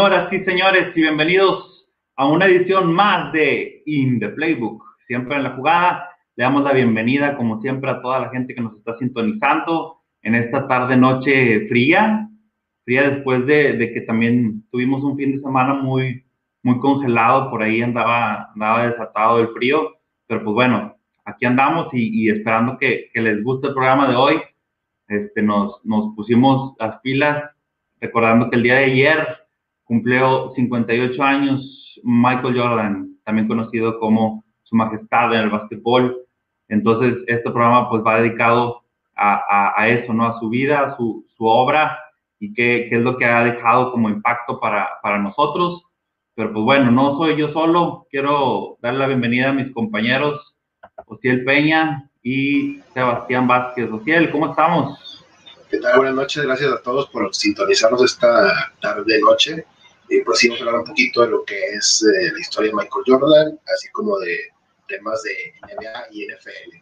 Señoras y señores, y bienvenidos a una edición más de In the Playbook. Siempre en la jugada, le damos la bienvenida, como siempre, a toda la gente que nos está sintonizando en esta tarde-noche fría, fría después de, que también tuvimos un fin de semana muy, muy congelado, por ahí andaba, andaba desatado el frío, pero pues bueno, aquí andamos y, esperando que, les guste el programa de hoy. Este, nos, nos pusimos las pilas, recordando que el día de ayer cumplió 58 años Michael Jordan, también conocido como su majestad en el básquetbol. Entonces, este programa pues va dedicado a, a, eso, ¿no? A su vida, a su, su obra y qué, qué, es lo que ha dejado como impacto para, para nosotros. Pero pues bueno, no soy yo solo, quiero darle la bienvenida a mis compañeros, Ociel Peña y Sebastián Vázquez. Ociel, ¿cómo estamos? ¿Qué tal? Buenas noches, gracias a todos por sintonizarnos esta tarde-noche. Y pues sí, vamos a hablar un poquito de lo que es eh, la historia de Michael Jordan, así como de temas de NBA y NFL.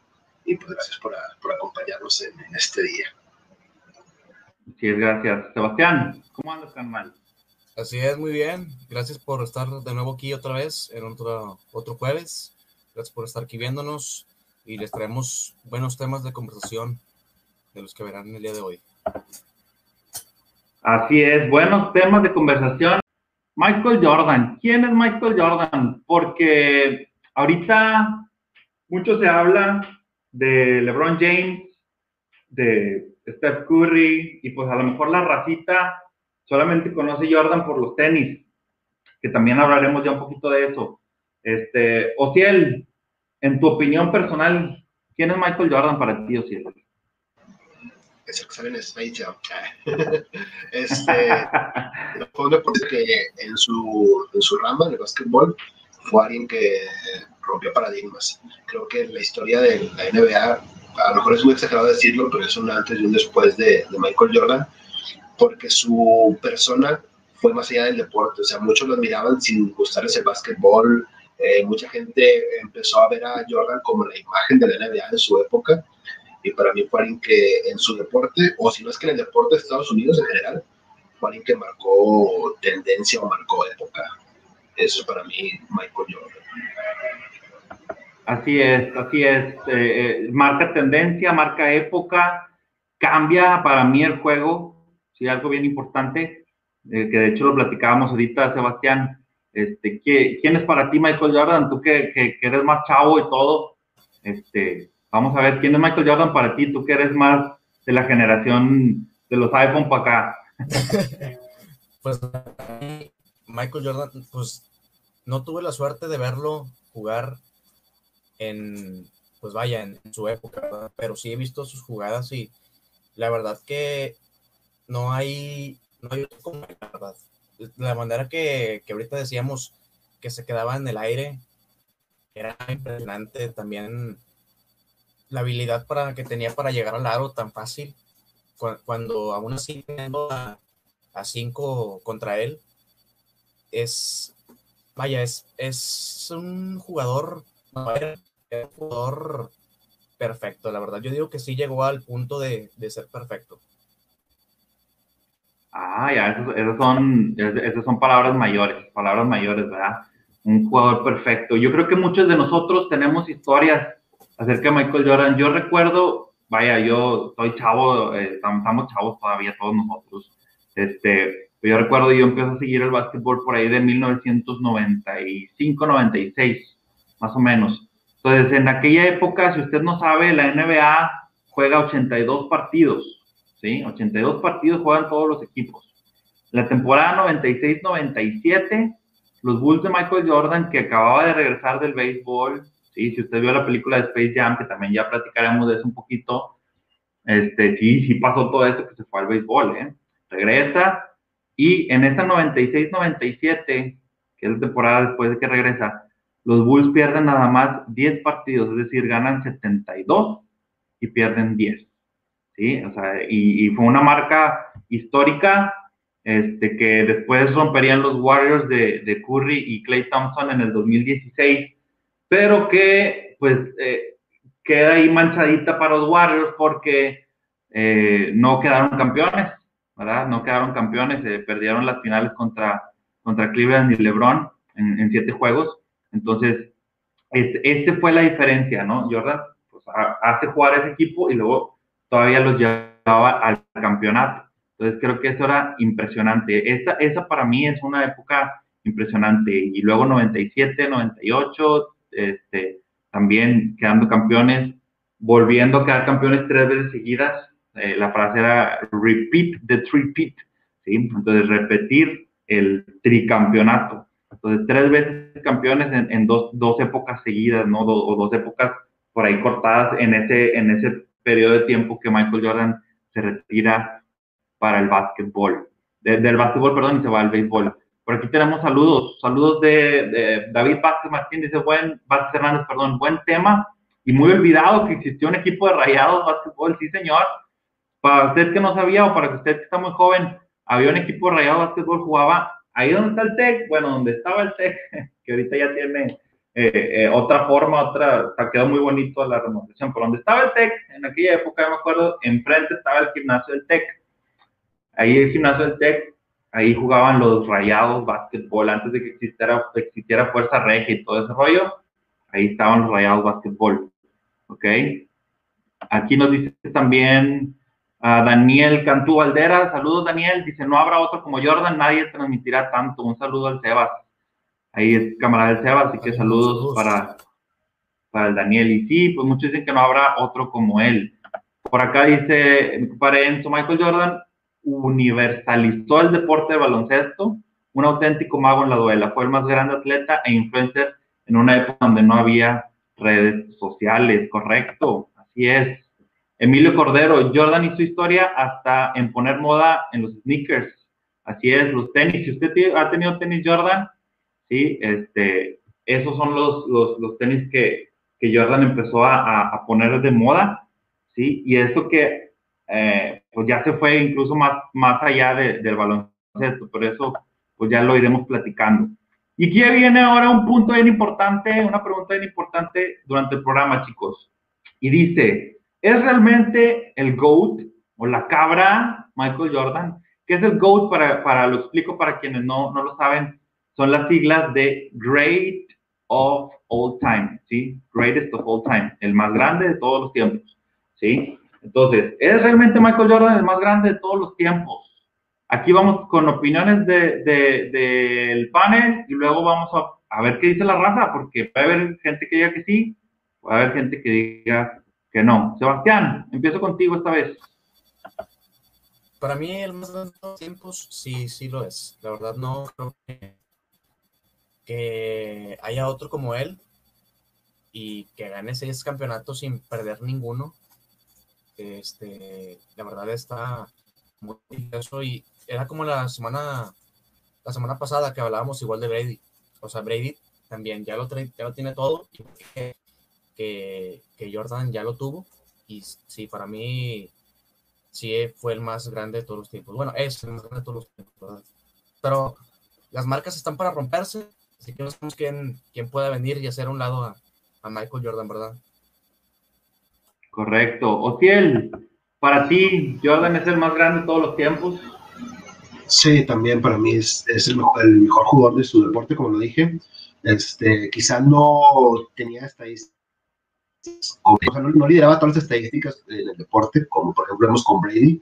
Y pues gracias por, por acompañarnos en, este día. Sí, gracias. Sebastián, ¿cómo andas, mal? Así es, muy bien. Gracias por estar de nuevo aquí otra vez en otro, otro jueves. Gracias por estar aquí viéndonos y les traemos buenos temas de conversación de los que verán el día de hoy. Así es, buenos temas de conversación. Michael Jordan. ¿Quién es Michael Jordan? Porque ahorita mucho se habla de LeBron James, de Steph Curry, y pues a lo mejor la racita solamente conoce Jordan por los tenis, que también hablaremos ya un poquito de eso. Este, Ociel, en tu opinión personal, ¿quién es Michael Jordan para ti, Ociel? Es el que sale en Space Jam. este, fue un deporte que en su, en su rama, en el básquetbol, fue alguien que rompió paradigmas. Creo que la historia de la NBA, a lo mejor es muy exagerado decirlo, pero es un antes y un después de, de Michael Jordan, porque su persona fue más allá del deporte. O sea, muchos lo admiraban sin gustarles el básquetbol. Eh, mucha gente empezó a ver a Jordan como la imagen de la NBA en su época y para mí fue que en su deporte, o si no es que en el deporte de Estados Unidos en general, fue que marcó tendencia o marcó época. Eso es para mí Michael Jordan. Así es, así es. Eh, eh, marca tendencia, marca época, cambia para mí el juego. Sí, algo bien importante, eh, que de hecho lo platicábamos ahorita, Sebastián. Este, ¿Quién es para ti Michael Jordan? Tú que, que, que eres más chavo y todo, este, Vamos a ver, ¿quién es Michael Jordan para ti? Tú que eres más de la generación de los iPhone para acá. pues Michael Jordan, pues no tuve la suerte de verlo jugar en, pues vaya, en, su época, pero sí he visto sus jugadas y la verdad que no hay, no hay otro como la verdad. La manera que, que ahorita decíamos que se quedaba en el aire era impresionante también la habilidad para, que tenía para llegar al aro tan fácil, cuando aún así a, a cinco contra él, es, vaya, es, es un jugador, un jugador perfecto, la verdad. Yo digo que sí llegó al punto de, ser perfecto. Ah, ya, esas, son, esas son palabras mayores, palabras mayores, ¿verdad? Un jugador perfecto. Yo creo que muchos de nosotros tenemos historias acerca de Michael Jordan. Yo recuerdo, vaya, yo soy chavo, eh, estamos chavos todavía todos nosotros. Este, yo recuerdo, yo empecé a seguir el básquetbol por ahí de 1995, 96, más o menos. Entonces, en aquella época, si usted no sabe, la NBA juega 82 partidos, ¿sí? 82 partidos juegan todos los equipos. La temporada 96-97, los Bulls de Michael Jordan, que acababa de regresar del béisbol, ¿sí? Si usted vio la película de Space Jam, que también ya platicaremos de eso un poquito, este, sí, sí pasó todo eso que se fue al béisbol, ¿eh? Regresa y en esa 96-97, que es la temporada después de que regresa, los Bulls pierden nada más 10 partidos, es decir, ganan 72 y pierden 10. ¿sí? O sea, y, y, fue una marca histórica este, que después romperían los Warriors de Curry y Clay Thompson en el 2016 pero que pues eh, queda ahí manchadita para los Warriors porque eh, no quedaron campeones, ¿verdad? No quedaron campeones, eh, perdieron las finales contra contra Cleveland y LeBron en, siete juegos. Entonces, este, este, fue la diferencia, ¿no? Jordan pues, hace jugar a ese equipo y luego todavía los llevaba al campeonato. Entonces, creo que eso era impresionante. Esa, esa para mí es una época impresionante. Y luego 97, 98, este, también quedando campeones, volviendo a quedar campeones tres veces seguidas. Eh, la frase era repeat the three-peat, ¿sí? Entonces, repetir el tricampeonato. Entonces, tres veces campeones en, dos, dos, épocas seguidas, ¿no? o dos épocas por ahí cortadas en ese, en ese periodo de tiempo que Michael Jordan se retira para el básquetbol. del básquetbol, perdón, y se va al béisbol. Por aquí tenemos saludos. Saludos de, David Vázquez Martín, dice, buen, Vázquez Hernández, perdón, buen tema. Y muy olvidado que existió un equipo de rayados básquetbol, sí señor. Para usted que no sabía o para usted que está muy joven, había un equipo de rayados básquetbol, jugaba ahí donde está el TEC, bueno, donde estaba el TEC, que ahorita ya tiene eh, eh, otra forma, otra, quedó muy bonito la remodelación, pero donde estaba el TEC, en aquella época, me acuerdo, enfrente estaba el gimnasio del TEC. Ahí el gimnasio del TEC, ahí jugaban los rayados básquetbol, antes de que existiera, existiera Fuerza Regia y todo ese rollo, ahí estaban los rayados básquetbol, ¿ok? Aquí nos dice también a Daniel Cantú Valdera, saludos Daniel, dice, no habrá otro como Jordan, nadie transmitirá tanto, un saludo al Sebas, ahí es camarada del Sebas, así que saludos, para, para el Daniel, y sí, pues muchos dicen que no habrá otro como él. Por acá dice, para Enzo, Michael Jordan universalizó el deporte de baloncesto, un auténtico mago en la duela, fue el más grande atleta e influencer en una época donde no había redes sociales, correcto, así es. Emilio Cordero, Jordan hizo historia hasta en poner moda en los sneakers. Así es, los tenis. Si usted ha tenido tenis Jordan, sí, este, esos son los, los, tenis que, que, Jordan empezó a, a, poner de moda, sí, y eso que eh, pues ya se fue incluso más, más allá del baloncesto, por eso pues ya lo iremos platicando. Y aquí viene ahora un punto bien importante, una pregunta bien importante durante el programa, chicos. Y dice, ¿Es realmente el GOAT o la cabra Michael Jordan? ¿Qué es el GOAT? Para, para lo explico para quienes no, no lo saben. Son las siglas de Great of All Time, ¿sí? Greatest of All Time, el más grande de todos los tiempos, ¿sí? Entonces, ¿es realmente Michael Jordan el más grande de todos los tiempos? Aquí vamos con opiniones del de, panel y luego vamos a, a, ver qué dice la raza, porque puede haber gente que diga que sí, puede haber gente que diga que no. Sebastián, empiezo contigo esta vez. Para mí el más grande de los tiempos sí, sí lo es. La verdad no creo que, haya otro como él y que gane seis campeonatos sin perder ninguno. Este, la verdad está muy intenso y era como la semana la semana pasada que hablábamos igual de Brady. O sea, Brady también ya lo, ya lo tiene todo que, Jordan ya lo tuvo. Y sí, para mí, sí fue el más grande de todos los tiempos. Bueno, es el más grande de todos los tiempos, Pero las marcas están para romperse, así que no sabemos quién, quién pueda venir y hacer un lado a, Michael Jordan, ¿verdad? Correcto. Otiel, para ti, Jordan es el más grande de todos los tiempos. Sí, también para mí es, el, mejor, el, jugador de su deporte, como lo dije. Este, quizá no tenía estadísticas no, lideraba todas las estadísticas en el deporte, como por ejemplo vemos con Brady,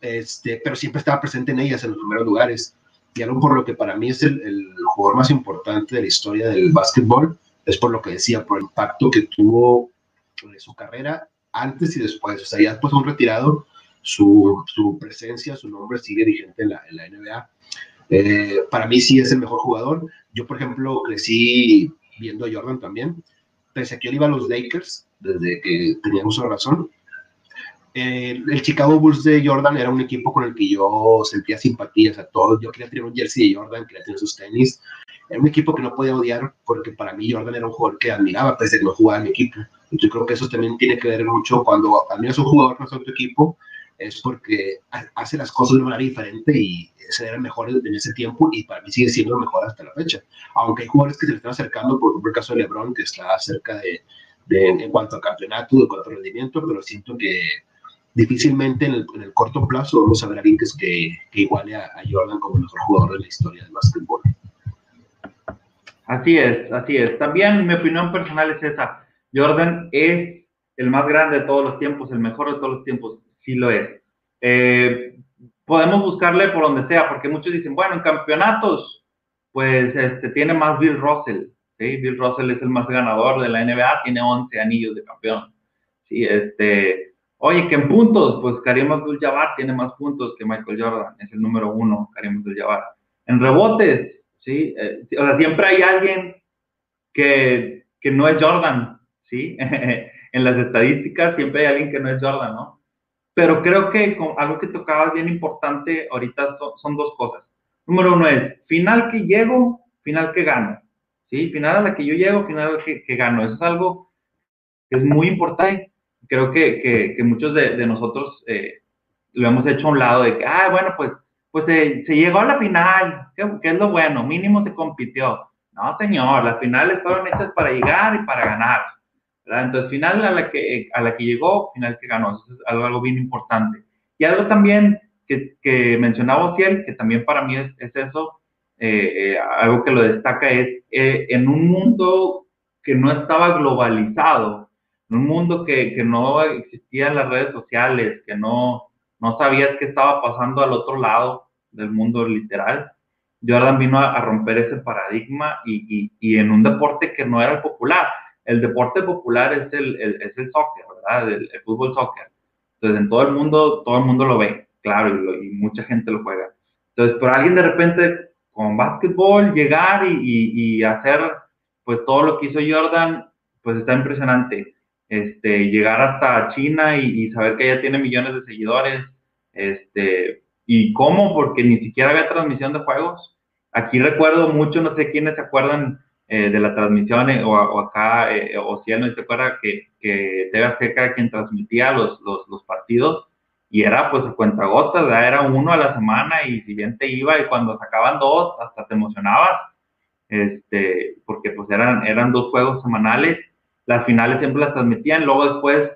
este, pero siempre estaba presente en ellas en los primeros lugares. Y algo por lo que para mí es el, jugador más importante de la historia del básquetbol, es por lo que decía, por el impacto que tuvo en su carrera antes y después. O sea, ya después de un retirado, su, su, presencia, su nombre sigue vigente en la, en la NBA. Eh, para mí sí es el mejor jugador. Yo, por ejemplo, crecí viendo a Jordan también pese a que yo iba a los Lakers, desde que teníamos una razón, eh, el Chicago Bulls de Jordan era un equipo con el que yo sentía simpatías a todos. Yo quería tener un jersey de Jordan, quería tener sus tenis. Era un equipo que no podía odiar porque para mí Jordan era un jugador que admiraba, pese a que no jugaba en mi equipo. Y yo creo que eso también tiene que ver mucho cuando admiras a un jugador no es tu equipo, es porque hace las cosas de una manera diferente y ese era el mejor en ese tiempo y para mí sigue siendo el mejor hasta la fecha. Aunque hay jugadores que se le están acercando, por ejemplo el caso de LeBron, que está cerca de, de en cuanto a campeonato, en cuanto a rendimiento, pero siento que, difícilmente en el, corto plazo vamos a ver a alguien que, que, iguale a, Jordan como el mejor jugador de la historia del básquetbol. Así es, así es. También mi opinión personal es esa. Jordan es el más grande de todos los tiempos, el mejor de todos los tiempos, sí lo es. Eh, podemos buscarle por donde sea, porque muchos dicen, bueno, en campeonatos, pues este, tiene más Bill Russell. ¿sí? Bill Russell es el más ganador de la NBA, tiene 11 anillos de campeón. Sí, este, oye, que en puntos, pues Karim Abdul-Jabbar tiene más puntos que Michael Jordan, es el número uno, Karim Abdul-Jabbar. En rebotes, ¿sí? Eh, o sea, siempre hay alguien que, que no es Jordan, ¿sí? en las estadísticas siempre hay alguien que no es Jordan, ¿no? Pero creo que algo que tocaba bien importante ahorita son, dos cosas. Número uno es, final que llego, final que gano. ¿Sí? Final a la que yo llego, final que, que gano. Eso es algo que es muy importante. Creo que, que, muchos de, nosotros eh, lo hemos hecho a un lado de que, ah, bueno, pues, pues se, llegó a la final, ¿qué, ¿qué, es lo bueno? Mínimo se compitió. No, señor, las finales fueron hechas para llegar y para ganar. Entonces, final a la, que, a la que llegó, final que ganó. Eso es algo, algo bien importante. Y algo también que, que mencionaba Ociel, que también para mí es, es eso, eh, eh, algo que lo destaca es, en un mundo que no estaba globalizado, un mundo que, que no existían las redes sociales, que no, no sabías qué estaba pasando al otro lado del mundo literal, Jordan vino a, romper ese paradigma y, y, y en un deporte que no era popular el deporte popular es el, es el soccer, ¿verdad? El, fútbol soccer. Entonces, en todo el mundo, todo el mundo lo ve, claro, y, mucha gente lo juega. Entonces, por alguien de repente con básquetbol llegar y, y, hacer pues todo lo que hizo Jordan, pues está impresionante. Este, llegar hasta China y, saber que ya tiene millones de seguidores, este, y cómo, porque ni siquiera había transmisión de juegos. Aquí recuerdo mucho, no sé quiénes se acuerdan, eh, de la transmisión o, acá, eh, o si él no se acuerda que, que TV Azteca era quien transmitía los, los, partidos y era pues a cuentagotas, era uno a la semana y si bien te iba y cuando sacaban dos hasta te emocionabas, este, porque pues eran, eran dos juegos semanales, las finales siempre las transmitían, luego después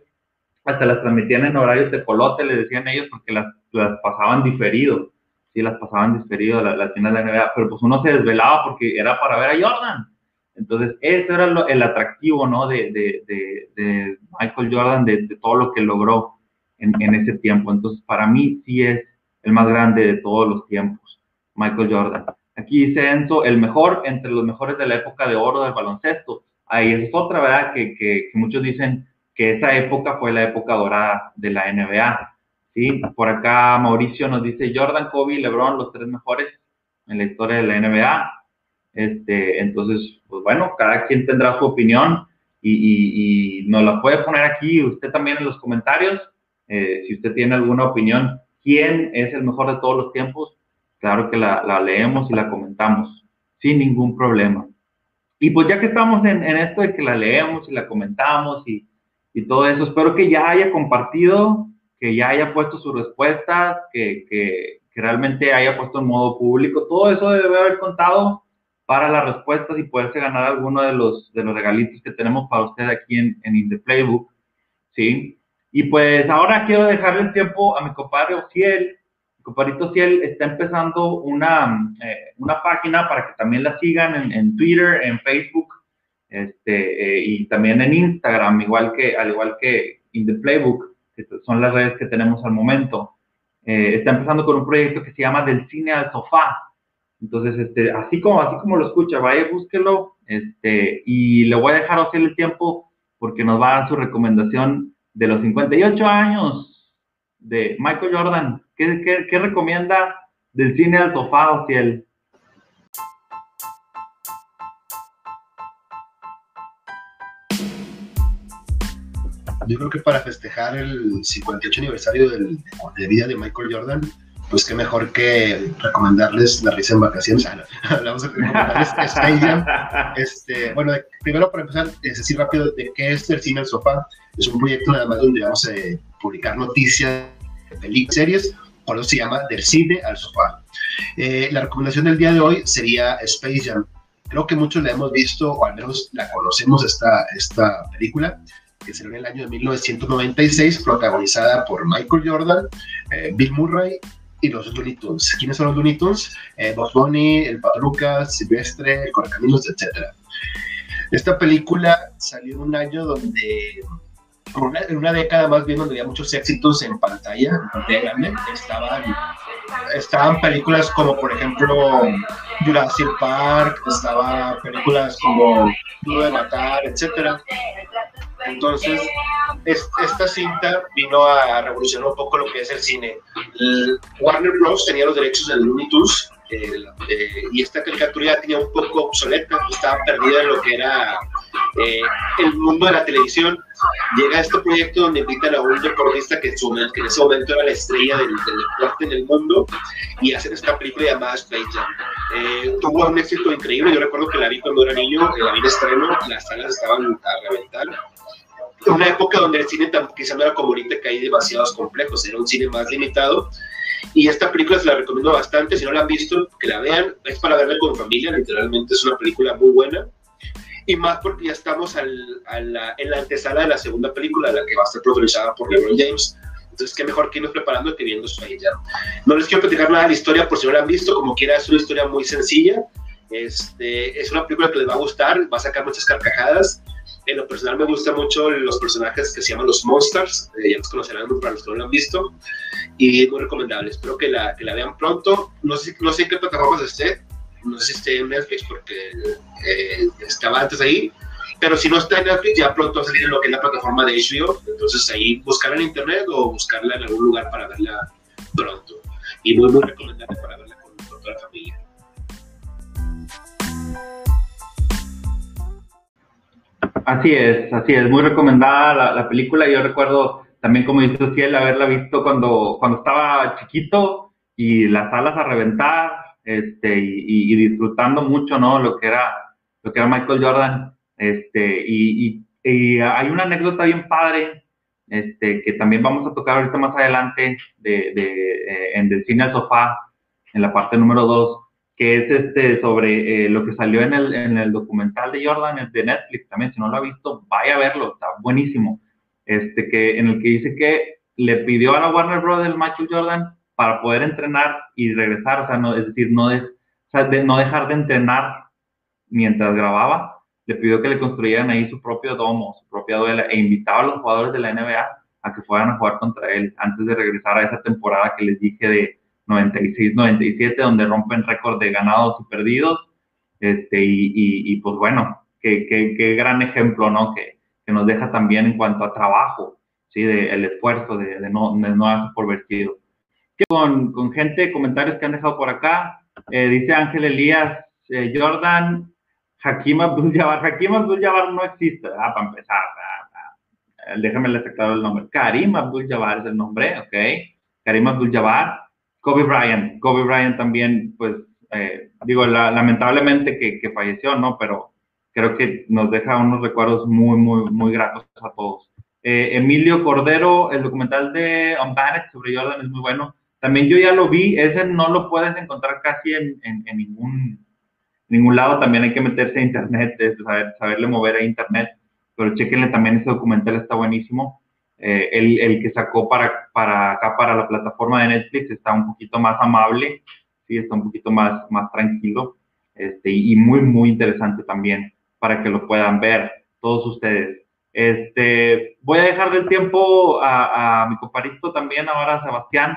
hasta las transmitían en horarios de colote, le decían ellos, porque las, las pasaban diferido, sí, las pasaban diferido las la finales de la NBA, pero pues uno se desvelaba porque era para ver a Jordan, entonces, ese era el atractivo, ¿no? De, de, de, Michael Jordan, de, todo lo que logró en, en, ese tiempo. Entonces, para mí sí es el más grande de todos los tiempos, Michael Jordan. Aquí dice Enzo, el mejor entre los mejores de la época de oro del baloncesto. Ahí es otra, ¿verdad? Que, que, muchos dicen que esa época fue la época dorada de la NBA. ¿sí? Por acá Mauricio nos dice Jordan, Kobe y LeBron, los tres mejores en la historia de la NBA. Este, entonces, pues bueno, cada quien tendrá su opinión y, nos la puede poner aquí usted también en los comentarios. Eh, si usted tiene alguna opinión, ¿quién es el mejor de todos los tiempos? Claro que la, leemos y la comentamos sin ningún problema. Y pues ya que estamos en, esto de que la leemos y la comentamos y, todo eso, espero que ya haya compartido, que ya haya puesto sus respuestas, que, que, realmente haya puesto en modo público. Todo eso debe haber contado para las respuestas y poderse ganar alguno de los, de los regalitos que tenemos para usted aquí en, en In Playbook, ¿sí? Y pues ahora quiero dejarle el tiempo a mi compadre Ociel. Compadrito Ociel está empezando una, eh, una página para que también la sigan en, Twitter, en Facebook, este, eh, y también en Instagram, igual que, al igual que In The Playbook, que son las redes que tenemos al momento. Eh, está empezando con un proyecto que se llama Del Cine al Sofá entonces, este, así como, así como lo escucha, vaya, búsquelo, este, y le voy a dejar usted el tiempo porque nos va a dar su recomendación de los 58 años de Michael Jordan. ¿Qué, recomienda del cine al sofá, él Yo creo que para festejar el 58 aniversario del, de vida de Michael Jordan, pues qué mejor que recomendarles La Risa en Vacaciones. Hablamos de recomendarles Space Este, bueno, primero para empezar, es decir rápido de qué es el cine al sofá. Es un proyecto nada más donde vamos a publicar noticias, películas, series, por eso se llama Del cine al sofá. Eh, la recomendación del día de hoy sería Space Jam. Creo que muchos la hemos visto, o al menos la conocemos esta, esta película. que será en el año de 1996, protagonizada por Michael Jordan, eh, Bill Murray y los Looney Tunes. ¿Quiénes son los Looney Tunes? Eh, Bob Bunny, el Pato Lucas, Silvestre, el Correcaminos, etc. Esta película salió en un año donde, en una década más bien donde había muchos éxitos en pantalla, en pantalla grande, estaban estaban películas como por ejemplo Jurassic Park, estaban películas como Duro de Matar, etcétera. Entonces, esta cinta vino a revolucionar un poco lo que es el cine. Warner Bros. tenía los derechos del Looney Tunes eh, y esta caricatura ya tenía un poco obsoleta, estaba perdida en lo que era eh, el mundo de la televisión. Llega este proyecto donde invitan a un deportista que, en ese momento era la estrella del, deporte en el mundo y hacen esta película llamada Space Jam. Eh, tuvo un éxito increíble, yo recuerdo que la vi cuando era niño, la vi en estreno, las salas estaban a reventar una época donde el cine quizá no era como ahorita que hay demasiados complejos, era un cine más limitado y esta película se la recomiendo bastante, si no la han visto, que la vean, es para verla con familia, literalmente es una película muy buena. Y más porque ya estamos al, en la antesala de la segunda película, la que va a ser protagonizada por LeBron James. Entonces, qué mejor que irnos preparando que viendo su ya. No les quiero platicar nada de la historia por si no la han visto, como quiera, es una historia muy sencilla. Este, es una película que les va a gustar, va a sacar muchas carcajadas. En lo personal me gustan mucho los personajes que se llaman los Monsters, eh, ya los conocerán para los que no lo han visto y es muy recomendable. Espero que la, que la vean pronto. No sé, no sé en qué plataformas esté, no sé si esté en Netflix porque eh, estaba antes ahí, pero si no está en Netflix ya pronto va a salir en lo que es la plataforma de HBO, entonces ahí buscarla en internet o buscarla en algún lugar para verla pronto. Y muy, muy recomendable para verla Así es, así es, muy recomendada la, la película. Yo recuerdo también como dice Ciel, haberla visto cuando, cuando estaba chiquito y las salas a reventar, este, y, disfrutando mucho, ¿no? Lo que era, lo que era Michael Jordan, este, y, y, hay una anécdota bien padre, este, que también vamos a tocar ahorita más adelante, de, de eh, en del cine al sofá, en la parte número 2, que es este sobre eh, lo que salió en el, en el documental de Jordan de Netflix también, si no lo ha visto, vaya a verlo, está buenísimo este, que, en el que dice que le pidió a la Warner Bros. el Michael Jordan para poder entrenar y regresar, o sea, no, es decir, no, de, no dejar de entrenar mientras grababa, le pidió que le construyeran ahí su propio domo, su propia duela, e invitaba a los jugadores de la NBA a que fueran a jugar contra él antes de regresar a esa temporada que les dije de 96-97, donde rompen récord de ganados y perdidos. Este, y, pues bueno, qué, qué, gran ejemplo, ¿no? Que, que nos deja también en cuanto a trabajo, ¿sí? De, el esfuerzo de, de no, de no por vertido. Con, con gente, comentarios que han dejado por acá, eh, dice Ángel Elías, eh, Jordan, Hakim Abdul-Jabbar, Hakim Abdul-Jabbar no existe, ah, para empezar, ah. déjame le claro el nombre, Karim Abdul-Jabbar es el nombre, ok, Karim Abdul-Jabbar, Kobe Bryant, Kobe Bryant también, pues, eh, digo, lamentablemente que, falleció, ¿no? Pero creo que nos deja unos recuerdos muy, muy, muy gratos a todos. Eh, Emilio Cordero, el documental de Unbanked sobre Jordan es muy bueno. También yo ya lo vi, ese no lo puedes encontrar casi en, en, ningún, ningún lado, también hay que meterse a internet, saber, saberle mover a internet, pero chequenle también ese documental, está buenísimo. Eh, el, el, que sacó para, para acá, para la plataforma de Netflix, está un poquito más amable, sí, está un poquito más, más tranquilo, este, y muy, muy interesante también para que lo puedan ver todos ustedes. Este, voy a dejar del tiempo a, mi comparito también ahora, Sebastián,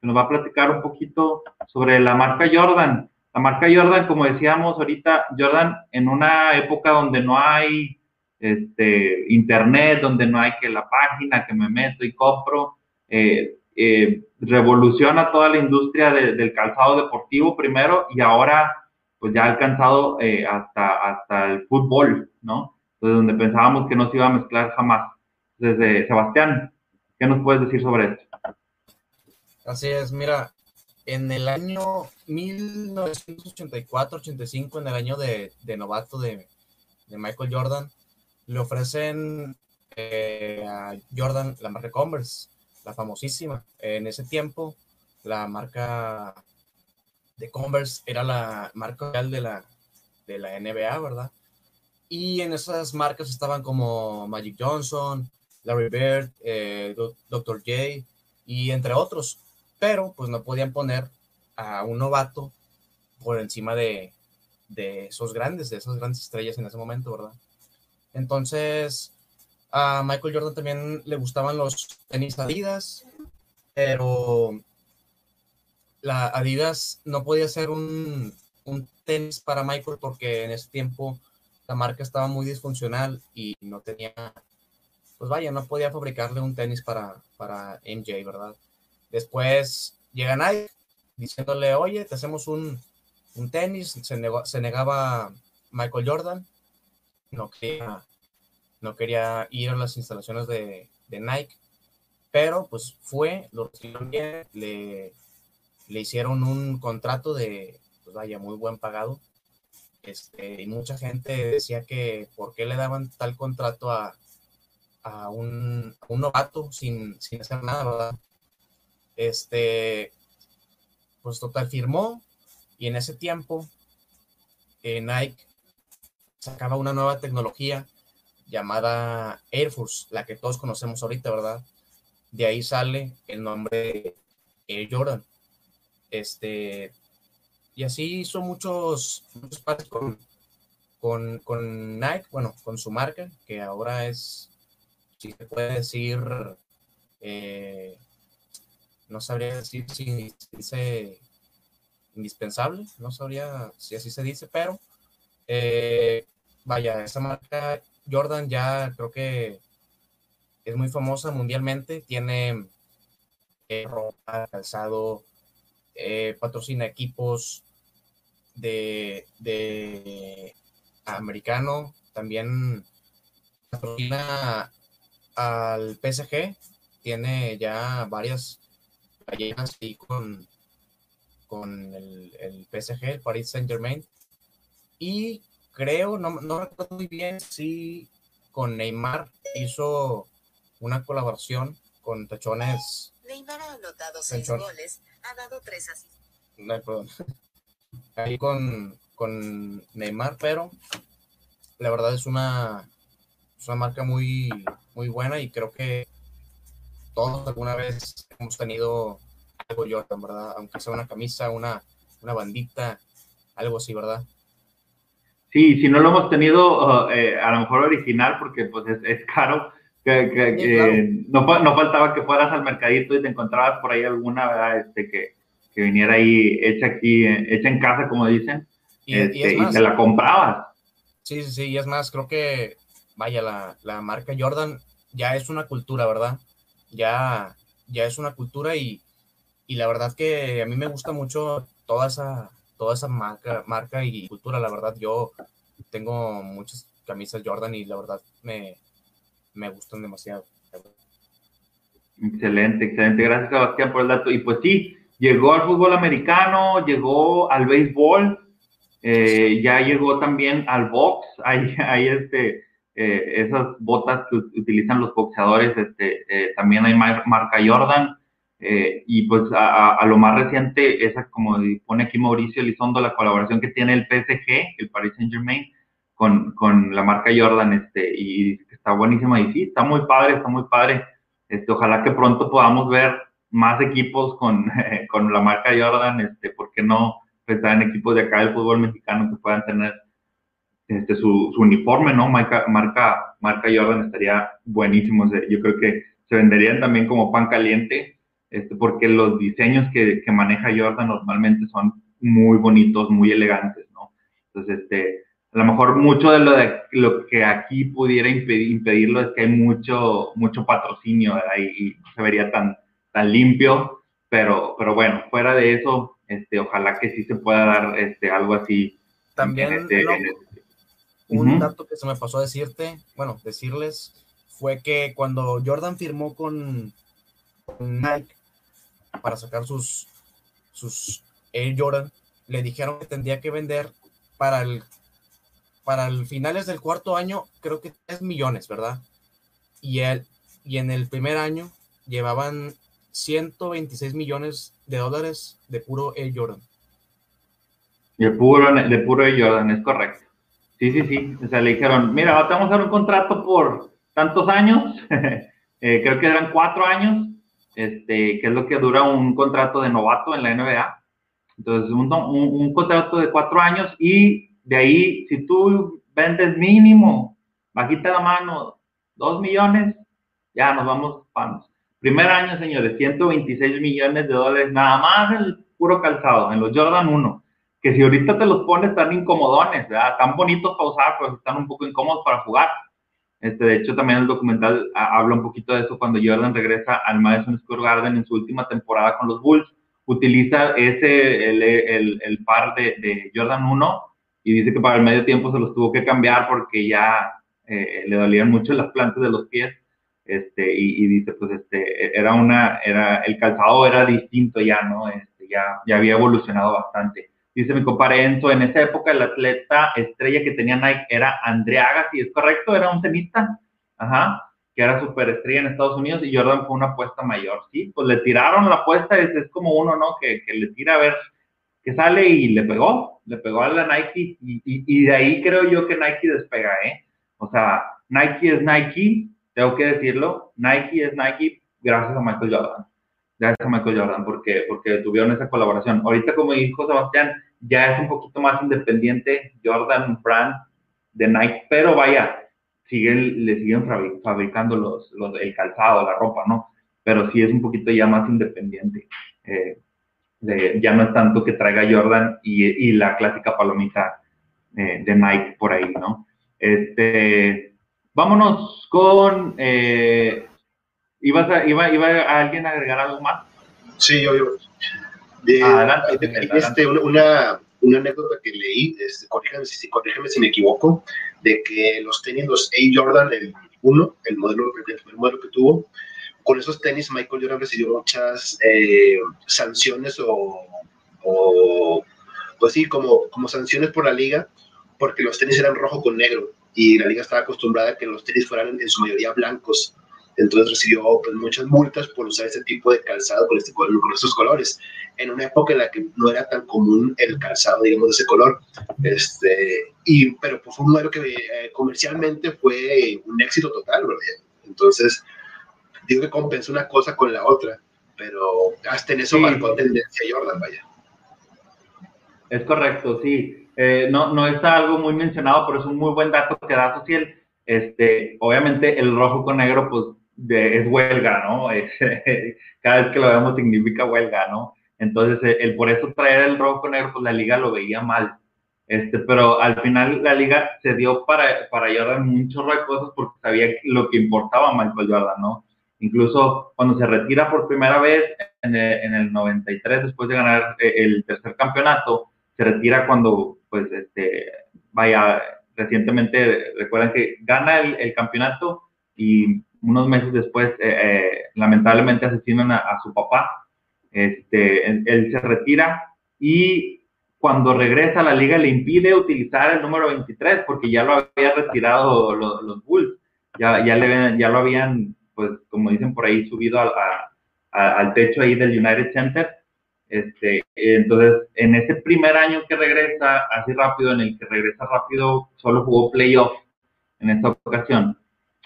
que nos va a platicar un poquito sobre la marca Jordan. La marca Jordan, como decíamos ahorita, Jordan en una época donde no hay este, internet, donde no hay que la página que me meto y compro, eh, eh, revoluciona toda la industria del calzado deportivo primero y ahora pues ya ha alcanzado eh, hasta, hasta el fútbol, ¿no? Entonces, donde pensábamos que no se iba a mezclar jamás. Desde Sebastián, ¿qué nos puedes decir sobre esto? Así es, mira, en el año 1984-85, en el año de, novato de, Michael Jordan, le ofrecen eh, a Jordan la marca Converse, la famosísima. En ese tiempo, la marca de Converse era la marca real de la, de la NBA, ¿verdad? Y en esas marcas estaban como Magic Johnson, Larry Bird, eh, Dr. J y entre otros. Pero pues no podían poner a un novato por encima de, de esos grandes, de esas grandes estrellas en ese momento, ¿verdad? Entonces, a Michael Jordan también le gustaban los tenis Adidas, pero la Adidas no podía ser un, un tenis para Michael porque en ese tiempo la marca estaba muy disfuncional y no tenía, pues vaya, no podía fabricarle un tenis para, para MJ, ¿verdad? Después llega Nike diciéndole, oye, te hacemos un, un tenis, se, negaba Michael Jordan, no quería, no quería ir a las instalaciones de, Nike, pero pues fue, lo recibieron bien, le, le hicieron un contrato de, pues vaya, muy buen pagado, este, y mucha gente decía que por qué le daban tal contrato a, a, un, novato sin, sin hacer nada, ¿verdad? Este, pues total, firmó, y en ese tiempo, eh, Nike sacaba una nueva tecnología llamada Air Force, la que todos conocemos ahorita, ¿verdad? De ahí sale el nombre Air Jordan. Este, y así hizo muchos, muchos pases con, con, Nike, bueno, con su marca, que ahora es, si se puede decir, eh, no sabría decir si dice indispensable, no sabría si así se dice, pero eh, vaya, esa marca Jordan ya creo que es muy famosa mundialmente, tiene eh, ropa, calzado, eh, patrocina equipos de, de americano, también patrocina al PSG, tiene ya varias galletas y con con el, el PSG, el Paris Saint Germain. Y creo, no, no recuerdo muy bien si con Neymar hizo una colaboración con Tachones. Neymar ha anotado seis goles, ha dado tres así. No, perdón. Ahí con, con Neymar, pero la verdad es una, es una marca muy, muy buena y creo que todos alguna vez hemos tenido algo Jordan, ¿verdad? Aunque sea una camisa, una, una bandita, algo así, ¿verdad? Sí, si no lo hemos tenido, uh, eh, a lo mejor original, porque pues es, caro, que, no, no, faltaba que fueras al mercadito y te encontrabas por ahí alguna, ¿verdad? Este, que, que viniera ahí hecha aquí, hecha en casa, como dicen, y, este, te la comprabas. Sí, sí, sí, y es más, creo que, vaya, la, la marca Jordan ya es una cultura, ¿verdad? Ya, ya es una cultura y, y la verdad que a mí me gusta mucho toda esa, toda esa marca, marca y cultura. La verdad, yo tengo muchas camisas Jordan y la verdad me, me gustan demasiado. Excelente, excelente. Gracias, Sebastián, por el dato. Y pues sí, llegó al fútbol americano, llegó al béisbol, eh, ya llegó también al box. Hay, hay este, eh, esas botas que utilizan los boxeadores, este, eh, también hay marca Jordan. Eh, y pues a, lo más reciente, esa como pone aquí Mauricio Elizondo, la colaboración que tiene el PSG, el Paris Saint Germain, con, con la marca Jordan, este, y está buenísima y sí, está muy padre, está muy padre. Este, ojalá que pronto podamos ver más equipos con, con la marca Jordan, este, porque no pensar en equipos de acá del fútbol mexicano que puedan tener este, su, su uniforme, ¿no? Marca, marca, marca Jordan estaría buenísimo. Yo creo que se venderían también como pan caliente este, porque los diseños que, que, maneja Jordan normalmente son muy bonitos, muy elegantes, ¿no? Entonces, este, a lo mejor mucho de lo, de, lo que aquí pudiera impedirlo es que hay mucho, mucho patrocinio, ¿verdad? Y, no se vería tan, tan limpio, pero, pero bueno, fuera de eso, este, ojalá que sí se pueda dar este, algo así. También, este, un dato que se me pasó a decirte, bueno, decirles, fue que cuando Jordan firmó con Nike, para sacar sus, sus Air Jordan, le dijeron que tendría que vender para el, para el finales del cuarto año, creo que 3 millones, ¿verdad? Y, él, y en el primer año llevaban 126 millones de dólares de puro Air Jordan. De puro, de puro Air Jordan, es correcto. Sí, sí, sí. O sea, le dijeron, mira, vamos a dar un contrato por tantos años. Eh, creo que eran cuatro años, este, que es lo que dura un contrato de novato en la NBA. Entonces, un, un, contrato de cuatro años y de ahí, si tú vendes mínimo, bajita la mano, dos millones, ya nos vamos, vamos. Primer año, señores, 126 millones de dólares, nada más el puro calzado, en los Jordan 1 que si ahorita te los pones tan incomodones, ¿verdad? Tan bonitos para usar, pero están un poco incómodos para jugar. Este, de hecho, también el documental habla un poquito de eso cuando Jordan regresa al Madison Square Garden en su última temporada con los Bulls. Utiliza ese, el, el, par de, de, Jordan 1 y dice que para el medio tiempo se los tuvo que cambiar porque ya eh, le dolían mucho las plantas de los pies. Este, y, y, dice, pues, este, era una, era, el calzado era distinto ya, ¿no? Este, ya, ya había evolucionado bastante. Dice mi compadre Enzo, en esa época el atleta estrella que tenía Nike era André Agassi, ¿es correcto? Era un tenista, ajá, que era súper estrella en Estados Unidos y Jordan fue una apuesta mayor, ¿sí? Pues le tiraron la apuesta, es, como uno, ¿no? Que, le tira a ver qué sale y le pegó, le pegó a la Nike y, y, y de ahí creo yo que Nike despega, ¿eh? O sea, Nike es Nike, tengo que decirlo, Nike es Nike gracias a Michael Jordan gracias Michael Jordan, porque, porque tuvieron esa colaboración. Ahorita, como dijo Sebastián, ya es un poquito más independiente Jordan Brand de Nike, pero vaya, siguen, le siguen fabricando los, los, el calzado, la ropa, ¿no? Pero sí es un poquito ya más independiente. Eh, ya no es tanto que traiga Jordan y, y la clásica palomita eh, de Nike por ahí, ¿no? Este, vámonos con eh, ¿Ibas a, iba, iba a alguien a agregar algo más? Sí, yo, yo. De, adelante, este, una, una, anécdota que leí, este, corrígeme, si, corrígeme si me equivoco, de que los tenis, los A. Jordan, el 1, el modelo, el primer modelo que tuvo, con esos tenis Michael Jordan recibió muchas eh, sanciones o, o, pues sí, como, como sanciones por la liga, porque los tenis eran rojo con negro y la liga estaba acostumbrada a que los tenis fueran en su mayoría blancos entonces recibió pues, muchas multas por usar este tipo de calzado con, este, con estos colores, en una época en la que no era tan común el calzado, digamos, de ese color. Este, y, pero pues, fue un modelo que eh, comercialmente fue un éxito total, ¿verdad? Entonces, digo que compensa una cosa con la otra, pero hasta en eso marcó tendencia Jordan, vaya. Es correcto, sí. Eh, no, no está algo muy mencionado, pero es un muy buen dato que da Social. Este, obviamente el rojo con negro, pues de, es huelga, ¿no? cada vez que lo vemos significa huelga, ¿no? Entonces, eh, el, por eso traer el rojo negro, pues la liga lo veía mal. Este, pero al final la liga se dio para, para Jordan un chorro porque sabía lo que importaba a Michael Jordan, ¿no? Incluso cuando se retira por primera vez en el, en el 93, después de ganar eh, el tercer campeonato, se retira cuando, pues, este, vaya, recientemente, recuerdan que gana el, el campeonato y unos meses después, eh, eh, lamentablemente asesinan a, su papá. Este, él, se retira y cuando regresa a la liga le impide utilizar el número 23 porque ya lo había retirado los, Bulls. Ya, ya, lo habían, pues como dicen por ahí, subido al techo ahí del United Center. Este, entonces, en ese primer año que regresa, así rápido, en el que regresa rápido, solo jugó playoff en esta ocasión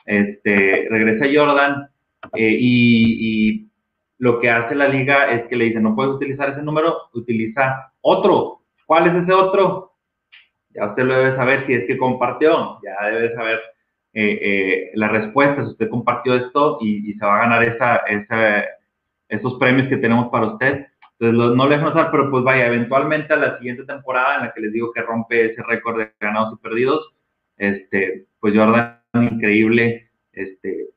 este, regresa Jordan eh, y, lo que hace la liga es que le dice, no puedes utilizar ese número, utiliza otro. ¿Cuál es ese otro? Ya usted lo debe saber si es que compartió, ya debe saber eh, eh, la respuesta, si usted compartió esto y, se va a ganar esa, esa, esos premios que tenemos para usted. Entonces, no le dejan usar, pero pues vaya, eventualmente a la siguiente temporada en la que les digo que rompe ese récord de ganados y perdidos, este, pues Jordan increíble. Este,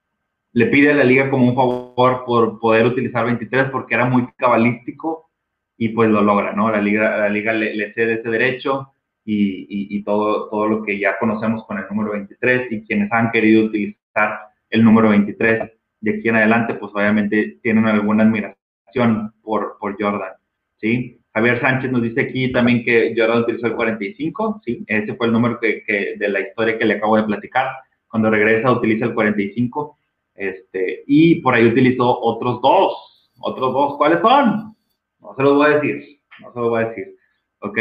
le pide a la liga como un favor por poder utilizar 23 porque era muy cabalístico y pues lo logra, ¿no? La liga, la liga le, cede ese derecho y, y, todo, todo lo que ya conocemos con el número 23 y quienes han querido utilizar el número 23 de aquí en adelante, pues obviamente tienen alguna admiración por, por Jordan, ¿sí? Javier Sánchez nos dice aquí también que Jordan utilizó el 45, ¿sí? Ese fue el número que, que de la historia que le acabo de platicar cuando regresa utiliza el 45, este, y por ahí utilizó otros dos, otros dos, ¿cuáles son? No se los voy a decir, no se los voy a decir, ¿ok?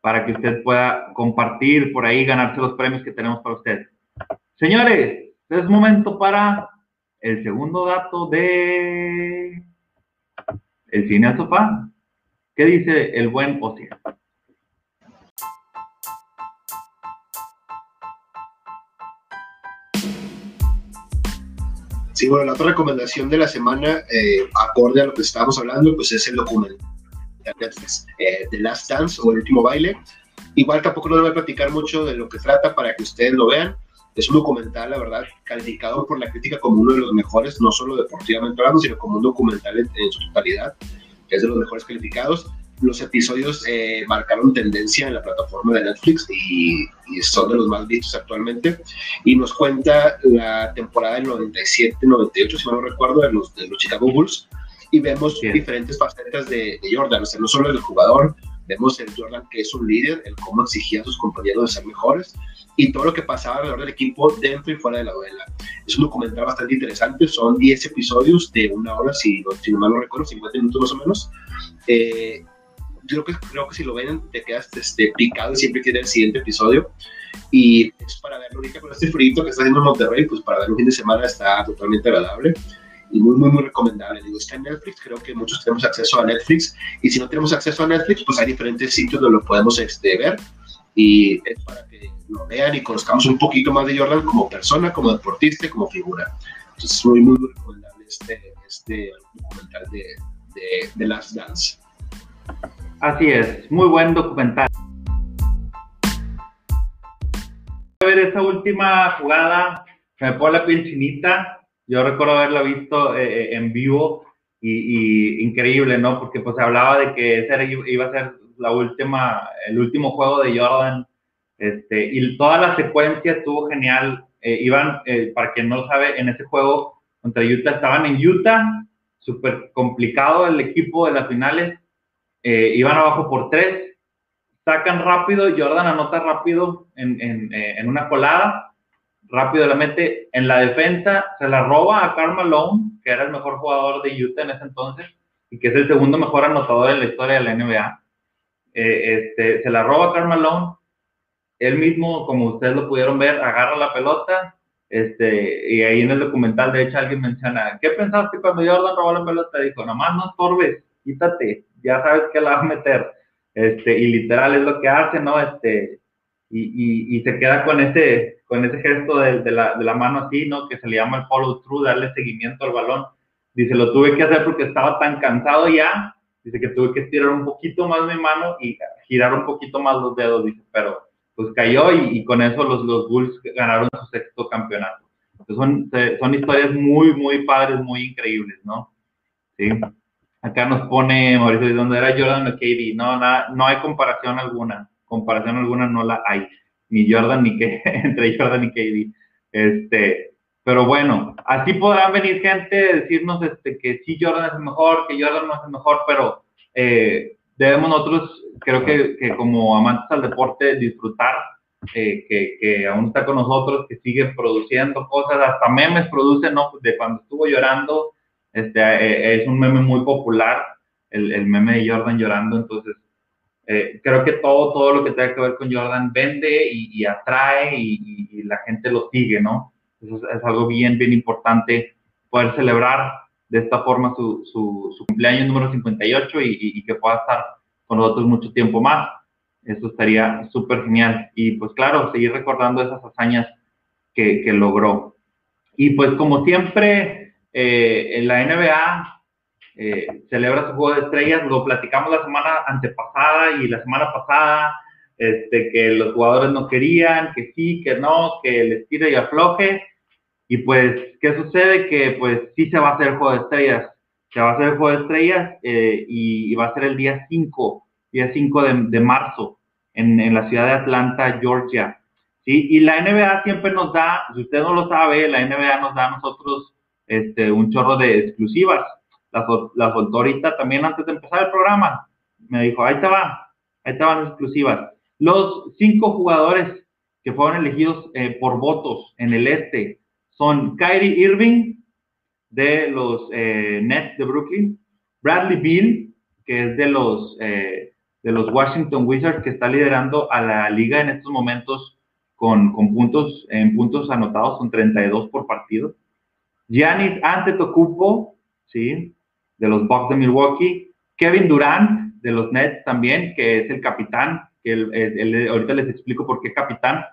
para que usted pueda compartir por ahí, ganarse los premios que tenemos para usted. Señores, es momento para el segundo dato de el cine al. ¿Qué dice el buen Ocean? Sí, bueno, la otra recomendación de la semana, eh, acorde a lo que estábamos hablando, pues es el documental Netflix, eh, The Last Dance o El Último Baile. Igual tampoco no voy a platicar mucho de lo que trata para que ustedes lo vean. Es un documental, la verdad, calificado por la crítica como uno de los mejores, no solo deportivamente hablando, sino como un documental en, en su totalidad. Es de los mejores calificados los episodios eh, marcaron tendencia en la plataforma de Netflix y, son de los más vistos actualmente. Y nos cuenta la temporada del 97-98, si no recuerdo, de los, de los Chicago Bulls. Y vemos diferentes facetas de, Jordan, o sea, no solo el jugador, vemos el Jordan que es un líder, el cómo exigía a sus compañeros de ser mejores y todo lo que pasaba alrededor del equipo dentro y fuera de la novela. Es un documental bastante interesante, son 10 episodios de una hora, si, si no mal no recuerdo, 50 minutos más o menos. Eh, creo que, creo que si lo ven te quedas este, picado y siempre quieres el siguiente episodio. Y es para verlo ahorita con este frío que está haciendo en Monterrey, pues para ver un fin de semana está totalmente agradable y muy, muy, muy recomendable. Digo, está en Netflix, creo que muchos tenemos acceso a Netflix y si no tenemos acceso a Netflix, pues hay diferentes sitios donde lo podemos este, ver y es para que lo vean y conozcamos un poquito más de Jordan como persona, como deportista y como figura. Entonces es muy, muy, muy recomendable este, este documental de, de, de Last Dance. Así es, muy buen documental. A ver esa última jugada, me pone la piel chinita. Yo recuerdo haberla visto eh, eh, en vivo y, increíble, ¿no? Porque pues hablaba de que ese iba a ser la última, el último juego de Jordan. Este, y toda la secuencia estuvo genial. Eh, iban, para quien no lo sabe, en ese juego contra Utah estaban en Utah, súper complicado el equipo de las finales eh, iban abajo por tres, sacan rápido, Jordan anota rápido en, en, eh, una colada, rápido la mete en la defensa, se la roba a Karl Malone, que era el mejor jugador de Utah en ese entonces, y que es el segundo mejor anotador en la historia de la NBA. Eh, este, se la roba a Karl Malone, él mismo, como ustedes lo pudieron ver, agarra la pelota, este, y ahí en el documental, de hecho, alguien menciona, ¿qué pensaste cuando Jordan robó la pelota? Dijo, nomás no estorbes, quítate, ya sabes que la vas a meter. Este, y literal es lo que hace, ¿no? Este, y, y, se queda con ese, con ese gesto de, la, de, la, mano así, ¿no? Que se le llama el follow through, darle seguimiento al balón. Dice, lo tuve que hacer porque estaba tan cansado ya. Dice que tuve que estirar un poquito más mi mano y girar un poquito más los dedos, dice, pero pues cayó y, con eso los, los Bulls ganaron su sexto campeonato. Son, son historias muy, muy padres, muy increíbles, ¿no? Sí. Acá nos pone Mauricio, ¿de dónde era Jordan o KD? No, nada, no hay comparación alguna. Comparación alguna no la hay. Ni Jordan ni que entre Jordan y KD. Este, pero bueno, así podrán venir gente a decirnos este, que sí Jordan es mejor, que Jordan no es mejor, pero eh, debemos nosotros, creo que, como amantes al deporte, disfrutar eh, que, que, aún está con nosotros, que sigue produciendo cosas, hasta memes produce, ¿no? De cuando estuvo llorando, este, eh, es un meme muy popular, el, el, meme de Jordan llorando, entonces eh, creo que todo, todo lo que tenga que ver con Jordan vende y, atrae y, la gente lo sigue, ¿no? Eso es, algo bien, bien importante poder celebrar de esta forma su, su, su cumpleaños número 58 y, que pueda estar con nosotros mucho tiempo más. Eso estaría súper genial. Y pues claro, seguir recordando esas hazañas que, que logró. Y pues como siempre, eh, en la NBA eh, celebra su juego de estrellas, lo platicamos la semana antepasada y la semana pasada, este, que los jugadores no querían, que sí, que no, que les tire y afloje. Y pues, ¿qué sucede? Que pues sí se va a hacer el juego de estrellas. Se va a hacer el juego de estrellas eh, y, va a ser el día 5, día 5 de, marzo, en, la ciudad de Atlanta, Georgia. Y la NBA siempre nos da, si usted no lo sabe, la NBA nos da a nosotros este, un chorro de exclusivas. La soltó ahorita también antes de empezar el programa. Me dijo, ahí te ahí te exclusivas. Los cinco jugadores que fueron elegidos eh, por votos en el este son Kyrie Irving de los eh, Nets de Brooklyn, Bradley Beal, que es de los, eh, de los Washington Wizards, que está liderando a la liga en estos momentos con, con puntos, en puntos anotados, con 32 por partido. Giannis Antetokounmpo, ¿sí? De los Bucks de Milwaukee. Kevin Durant, de los Nets también, que es el capitán, que ahorita les explico por qué capitán.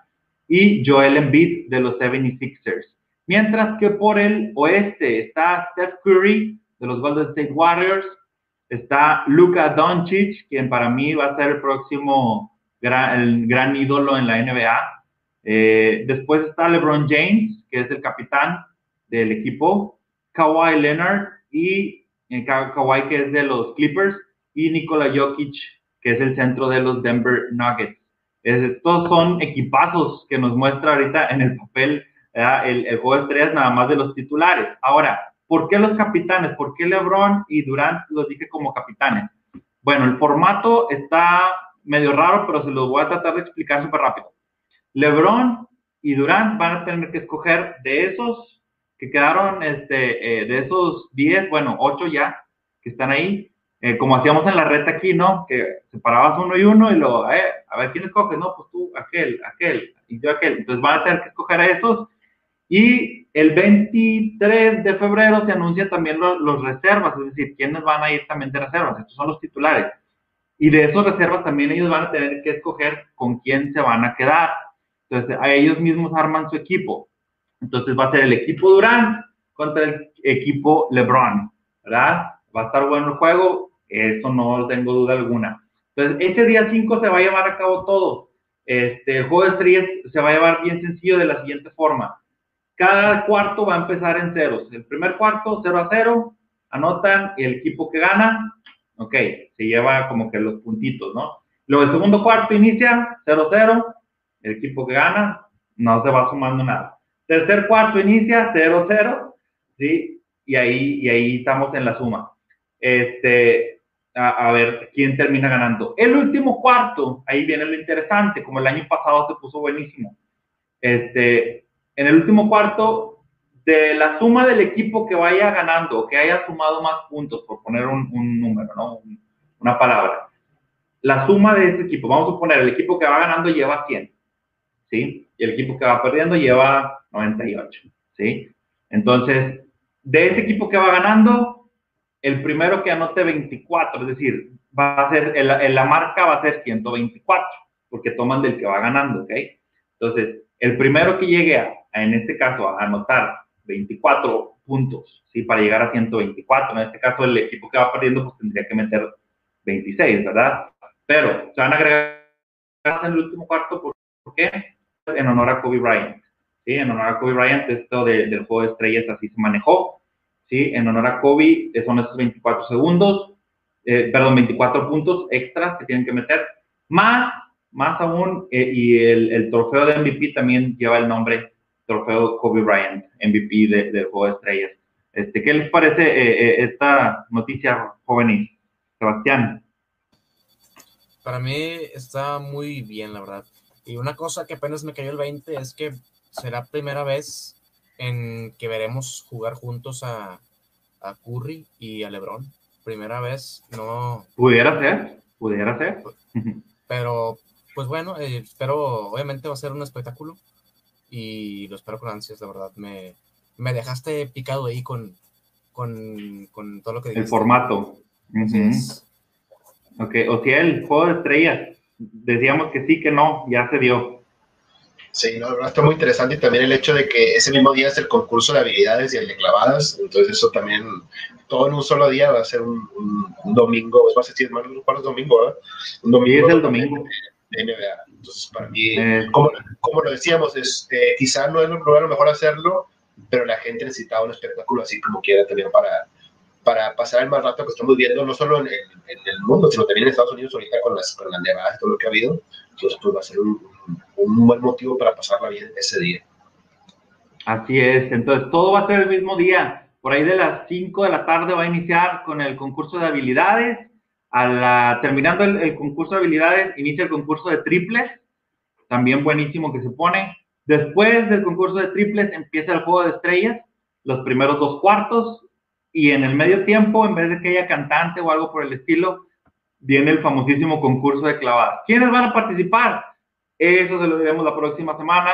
Y Joel Embiid, de los 76ers. Mientras que por el oeste está Steph Curry, de los Golden State Warriors. Está Luka Doncic, quien para mí va a ser el próximo gran, gran ídolo en la NBA. Eh, después está LeBron James, que es el capitán del equipo, Kawhi Leonard y eh, Kawhi que es de los Clippers y Nikola Jokic que es el centro de los Denver Nuggets. estos son equipazos que nos muestra ahorita en el papel el, juego de estrellas nada más de los titulares. Ahora, ¿por qué los capitanes? ¿Por qué LeBron y Durant los dije como capitanes? Bueno, el formato está medio raro, pero se los voy a tratar de explicar súper rápido. LeBron y Durant van a tener que escoger de esos que quedaron este, eh, de esos 10, bueno, 8 ya que están ahí, eh, como hacíamos en la reta aquí, ¿no? Que separabas uno y uno y luego, eh, a ver, ¿quién escoge? No, pues tú, aquel, aquel, y yo aquel. Entonces van a tener que escoger a esos. Y el 23 de febrero se anuncian también los, reservas, es decir, quiénes van a ir también de reservas. Estos son los titulares. Y de esos reservas también ellos van a tener que escoger con quién se van a quedar. Entonces, a ellos mismos arman su equipo. Entonces va a ser el equipo Durán contra el equipo LeBron, ¿verdad? Va a estar bueno el juego, eso no tengo duda alguna. Entonces, este día 5 se va a llevar a cabo todo. Este, el juego de se va a llevar bien sencillo de la siguiente forma. Cada cuarto va a empezar en ceros. El primer cuarto, 0 a 0, anotan el equipo que gana, ok, se lleva como que los puntitos, ¿no? Luego el segundo cuarto inicia 0-0, el equipo que gana no se va sumando nada. Tercer cuarto inicia 0-0, ¿sí? Y ahí, y ahí estamos en la suma. Este, a, ver quién termina ganando. El último cuarto, ahí viene lo interesante, como el año pasado se puso buenísimo. Este, en el último cuarto, de la suma del equipo que vaya ganando, que haya sumado más puntos, por poner un, número, ¿no? Una palabra. La suma de ese equipo, vamos a suponer, el equipo que va ganando lleva 100, ¿sí? Y el equipo que va perdiendo lleva 98, ¿sí? Entonces, de ese equipo que va ganando, el primero que anote 24, es decir, va a ser, la marca va a ser 124, porque toman del que va ganando, ¿ok? Entonces, el primero que llegue a, en este caso, a anotar 24 puntos, ¿sí? Para llegar a 124, en este caso el equipo que va perdiendo, pues tendría que meter 26, ¿verdad? Pero se van a agregar en el último cuarto, ¿por qué? En honor a Kobe Bryant. En honor a Kobe Bryant, esto del juego de estrellas así se manejó, ¿sí? En honor a Kobe, son estos 24 segundos, eh, perdón, 24 puntos extras que tienen que meter, más, más aún, eh, y el, trofeo de MVP también lleva el nombre trofeo Kobe Bryant, MVP del juego de estrellas. Este, ¿Qué les parece eh, esta noticia, jóvenes? Sebastián. Para mí está muy bien, la verdad. Y una cosa que apenas me cayó el 20 es que será primera vez en que veremos jugar juntos a, a Curry y a LeBron. Primera vez, no. Pudiera ser, pudiera ser. Pero, pues bueno, eh, espero, obviamente va a ser un espectáculo y lo espero con ansias, de verdad. Me, me dejaste picado ahí con, con, con todo lo que dijiste. El formato. Ok, o sea, el juego de estrellas. Decíamos que sí, que no, ya se dio. Sí, no, está muy interesante y también el hecho de que ese mismo día es el concurso de habilidades y el de clavadas, entonces eso también, todo en un solo día va a ser un, domingo, va a ser, ¿cuál es domingo? ¿verdad? Un domingo. es el domingo. De, NBA. Entonces, para mí, eh. como, como, lo decíamos, es, eh, quizá no es lo, lo mejor hacerlo, pero la gente necesitaba un espectáculo así como quiera también para, para pasar el más rato que estamos viendo, no solo en, el mundo, sino también en Estados Unidos ahorita con las, con las nevadas, todo lo que ha habido. Entonces, pues va a ser un, un buen motivo para pasarla bien ese día. Así es, entonces todo va a ser el mismo día. Por ahí de las 5 de la tarde va a iniciar con el concurso de habilidades. Terminando el, concurso de habilidades, inicia el concurso de triples, también buenísimo que se pone. Después del concurso de triples empieza el juego de estrellas, los primeros dos cuartos, y en el medio tiempo, en vez de que haya cantante o algo por el estilo, viene el famosísimo concurso de clavadas. ¿Quiénes van a participar? Eso se lo diremos la próxima semana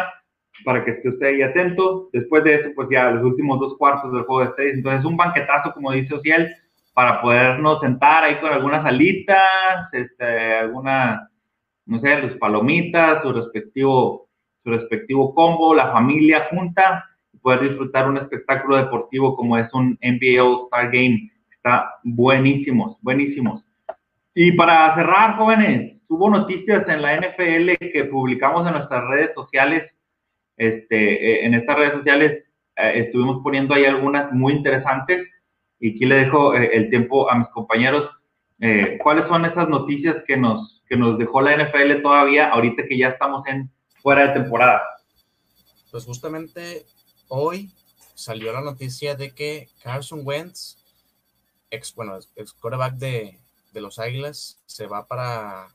para que esté usted ahí atento. Después de eso, pues ya los últimos dos cuartos del juego de seis. Entonces, un banquetazo, como dice Ociel, para podernos sentar ahí con algunas alitas, este, alguna, no sé, los palomitas, su respectivo, su respectivo combo, la familia junta, y poder disfrutar un espectáculo deportivo como es un NBA All-Star Game. Está buenísimos, buenísimos. Y para cerrar, jóvenes, hubo noticias en la NFL que publicamos en nuestras redes sociales. Este, eh, en estas redes sociales eh, estuvimos poniendo ahí algunas muy interesantes y aquí le dejo eh, el tiempo a mis compañeros. ¿Cuáles son esas noticias que nos, que nos dejó la NFL todavía ahorita que ya estamos en fuera de temporada? Pues justamente hoy salió la noticia de que Carson Wentz, ex, bueno, ex quarterback de, de los Águilas se va para,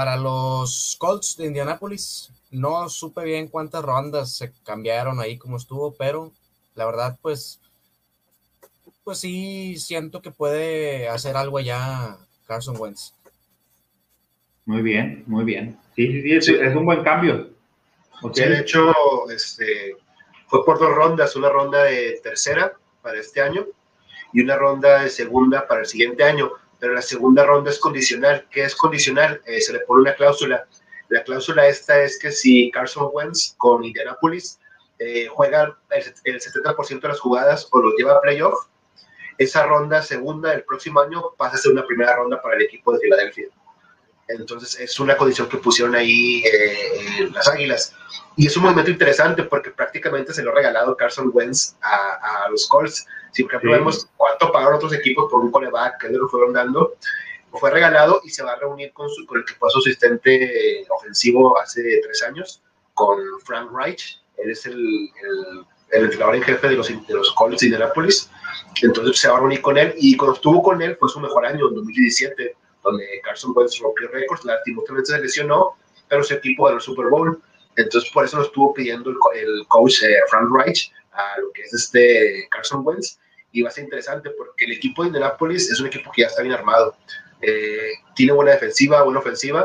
para los Colts de Indianapolis. No supe bien cuántas rondas se cambiaron ahí como estuvo, pero la verdad, pues, pues sí siento que puede hacer algo allá Carson Wentz. Muy bien, muy bien. Sí, sí, sí, es, un buen cambio. de hecho, este, fue por dos rondas, una ronda de tercera para este año y una ronda de segunda para el siguiente año pero la segunda ronda es condicional. ¿Qué es condicional? Eh, se le pone una cláusula. La cláusula esta es que si Carson Wentz con Indianapolis eh, juega el, 70% de las jugadas o lo lleva a playoff, esa ronda segunda del próximo año pasa a ser una primera ronda para el equipo de Filadelfia. Entonces es una condición que pusieron ahí eh, las Águilas. Y es un movimiento interesante porque prácticamente se lo ha regalado Carson Wentz a, a los Colts. Si por ejemplo vemos cuánto pagaron otros equipos por un coreback que lo fueron dando, fue regalado y se va a reunir con, su, con el que fue su asistente ofensivo hace tres años, con Frank Reich. Él es el, el, el entrenador en jefe de los, de los Colts de Indianapolis. Entonces se va a reunir con él y cuando estuvo con él fue su mejor año, en 2017, donde Carson Wentz rompió récords, lastimosamente se lesionó, pero su equipo ganó el Super Bowl. Entonces por eso lo estuvo pidiendo el, el coach eh, Frank Reich a lo que es este Carson Wentz y va a ser interesante porque el equipo de Indianapolis es un equipo que ya está bien armado. Eh, tiene buena defensiva, buena ofensiva.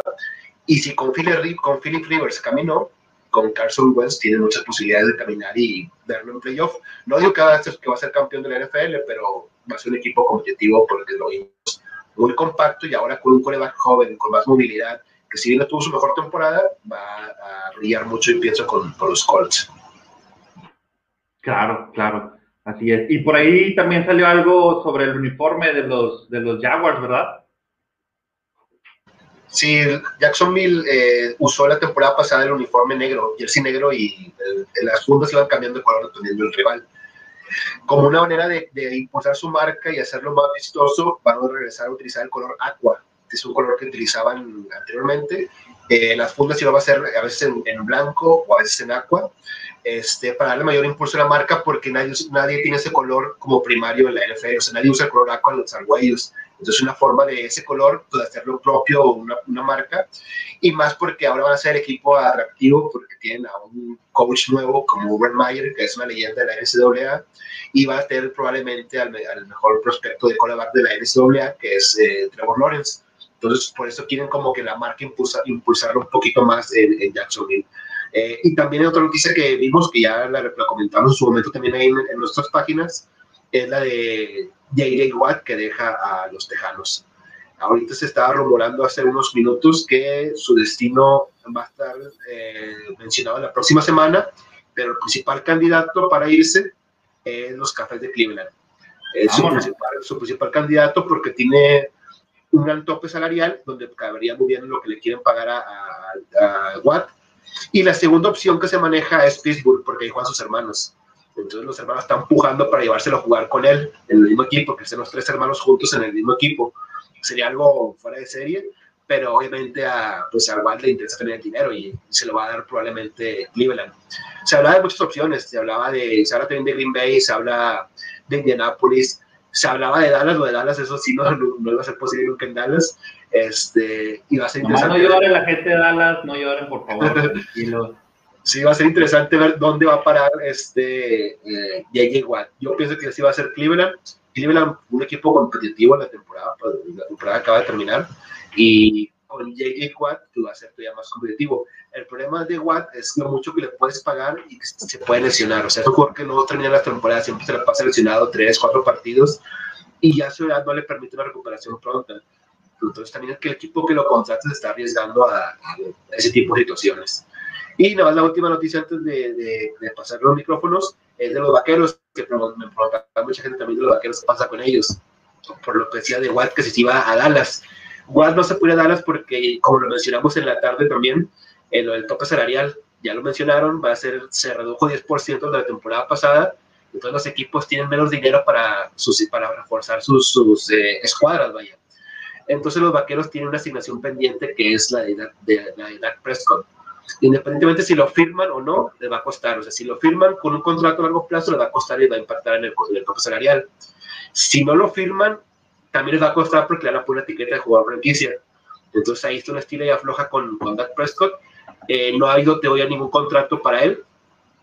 Y si con Philip, Rivers caminó, con Carson Wentz tiene muchas posibilidades de caminar y verlo en playoff. No digo que va, a ser, que va a ser campeón de la NFL, pero va a ser un equipo competitivo porque lo vimos muy compacto y ahora con un coreback joven, con más movilidad, que si bien no tuvo su mejor temporada, va a brillar mucho y pienso con los Colts. Claro, claro. Así es. Y por ahí también salió algo sobre el uniforme de los, de los Jaguars, ¿verdad? Sí, Jacksonville eh, usó la temporada pasada el uniforme negro, jersey negro, y las fundas iban cambiando de color dependiendo del rival. Como una manera de, impulsar su marca y hacerlo más vistoso, van a regresar a utilizar el color aqua, que es un color que utilizaban anteriormente. Eh, las fundas iban a ser a veces en, en, blanco o a veces en aqua este, para darle mayor impulso a la marca, porque nadie, nadie tiene ese color como primario en la NFL, o sea, nadie usa el color aqua en los arguellos. Entonces, una forma de ese color, pues, hacerlo propio una, una marca, y más porque ahora van a ser equipo atractivo, porque tienen a un coach nuevo como Urban Meyer, que es una leyenda de la NCAA, y va a tener probablemente al, al mejor prospecto de quarterback de la NCAA, que es eh, Trevor Lawrence. Entonces, por eso quieren como que la marca impulsa, impulsarlo un poquito más en Jacksonville. Eh, y también hay otra noticia que vimos, que ya la, comentamos en su momento también ahí en, nuestras páginas, es la de J.J. Watt que deja a los Tejanos. Ahorita se estaba rumorando hace unos minutos que su destino va a estar eh, mencionado la próxima semana, pero el principal candidato para irse es los Cafés de Cleveland. Es su principal, su principal, candidato porque tiene un gran tope salarial donde cabería muy bien lo que le quieren pagar a, a, a Watt y la segunda opción que se maneja es Pittsburgh, porque ahí juegan sus hermanos. Entonces los hermanos están empujando para llevárselo a jugar con él en el mismo equipo, que estén los tres hermanos juntos en el mismo equipo. Sería algo fuera de serie, pero obviamente a, pues a Watt le interesa tener el dinero y se lo va a dar probablemente Cleveland. Se habla de muchas opciones, se hablaba de, se habla también de Green Bay, se habla de Indianapolis, se hablaba de Dallas, lo de Dallas, eso sí, no, no, iba a ser posible nunca en Dallas. Este, iba a ser interesante. No lloren la gente de Dallas, no lloren, por favor. sí, va a ser interesante ver dónde va a parar este eh, J.J. Watt. Yo pienso que sí va a ser Cleveland, Cleveland, un equipo competitivo en la temporada, pues, la temporada acaba de terminar, y con JJ Watt que va a ser todavía más competitivo. El problema de Watt es lo mucho que le puedes pagar y que se puede lesionar. O sea, es un jugador que no termina la temporada, siempre se le pasa lesionado tres, cuatro partidos y ya su edad no le permite una recuperación pronta. Entonces también es que el equipo que lo contrate se está arriesgando a, a ese tipo de situaciones. Y nada más la última noticia antes de, de, de, pasar los micrófonos es de los vaqueros, que me preguntaba mucha gente también de los vaqueros qué pasa con ellos. Por lo que decía de Watt que se iba a Dallas. Watt no se puede a Dallas porque, como lo mencionamos en la tarde también, en lo del tope salarial, ya lo mencionaron, va a ser, se redujo 10% de la temporada pasada, entonces los equipos tienen menos dinero para, sus, para reforzar sus, sus eh, escuadras, vaya. Entonces los vaqueros tienen una asignación pendiente que es la de, de, la de Dak Prescott independientemente si lo firman o no, les va a costar. O sea, si lo firman con un contrato a largo plazo, les va a costar y va a impactar en el, en el tope salarial. Si no lo firman, también les va a costar porque le van a poner una etiqueta de jugador franquicia. Entonces ahí está una estira y afloja con, con Dak Prescott. Eh, no ha habido teoría ningún contrato para él.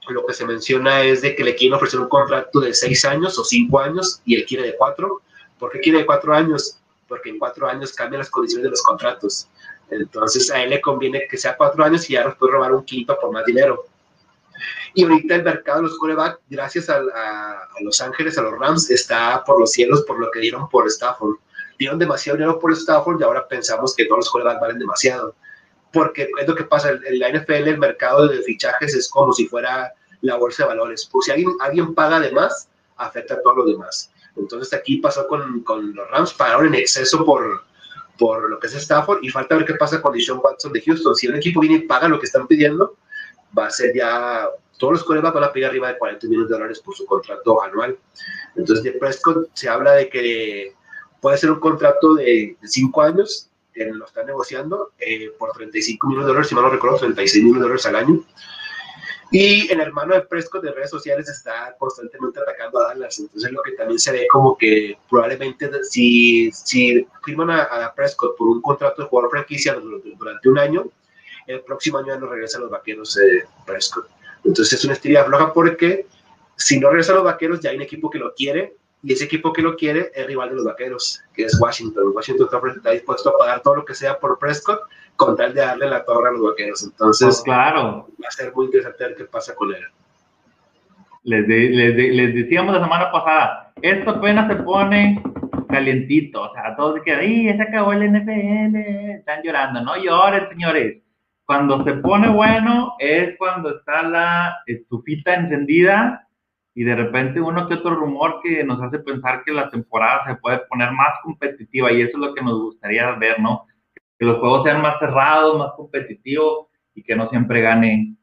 Lo que se menciona es de que le quieren ofrecer un contrato de seis años o cinco años y él quiere de cuatro. ¿Por qué quiere de cuatro años? Porque en cuatro años cambian las condiciones de los contratos. Entonces a él le conviene que sea cuatro años y ya nos puede robar un quinto por más dinero. Y ahorita el mercado de los coreback, gracias a, a, a, Los Ángeles, a los Rams, está por los cielos por lo que dieron por Stafford. Dieron demasiado dinero por Stafford y ahora pensamos que todos los corebacks valen demasiado. Porque es lo que pasa, en la NFL el mercado de fichajes es como si fuera la bolsa de valores. Pues si alguien, alguien paga de más, afecta a todos los demás. Entonces aquí pasó con, con los Rams, pagaron en exceso por, por lo que es Stafford y falta ver qué pasa con Deshaun Watson de Houston. Si el equipo viene y paga lo que están pidiendo, va a ser ya, todos los corebacks van a pedir arriba de 40 millones de dólares por su contrato anual. Entonces de Prescott se habla de que puede ser un contrato de 5 años, eh, lo están negociando eh, por 35 millones de dólares, si mal no recuerdo, 36 millones de dólares al año. Y el hermano de Prescott de redes sociales está constantemente atacando a Dallas. Entonces, lo que también se ve como que probablemente si, si firman a, a Prescott por un contrato de jugador franquicia durante un año, el próximo año ya no regresan los vaqueros de Prescott. Entonces, es una estrella floja porque si no regresan los vaqueros, ya hay un equipo que lo quiere y ese equipo que lo quiere es rival de los vaqueros, que es Washington. Washington está dispuesto a pagar todo lo que sea por Prescott con tal de darle la torre a los vaqueros. Entonces, oh, claro. va a ser muy interesante ver qué pasa con él. Les, de, les, de, les, decíamos la semana pasada, esto apenas se pone calientito, o sea, todos que ¡ay, ya se acabó el NFL! Están llorando, no lloren, señores. Cuando se pone bueno es cuando está la estufita encendida y de repente uno que otro rumor que nos hace pensar que la temporada se puede poner más competitiva y eso es lo que nos gustaría ver, ¿no? Que los juegos sean más cerrados, más competitivos y que no siempre gane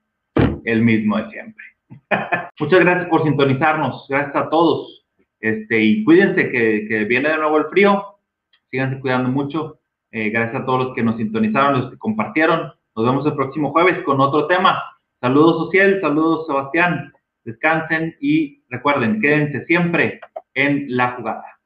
el mismo de siempre. Muchas gracias por sintonizarnos, gracias a todos. Este, y cuídense que, viene de nuevo el frío, síganse cuidando mucho. Eh, gracias a todos los que nos sintonizaron, los que compartieron. Nos vemos el próximo jueves con otro tema. Saludos, Social, saludos, Sebastián descansen y recuerden, quédense siempre en la jugada.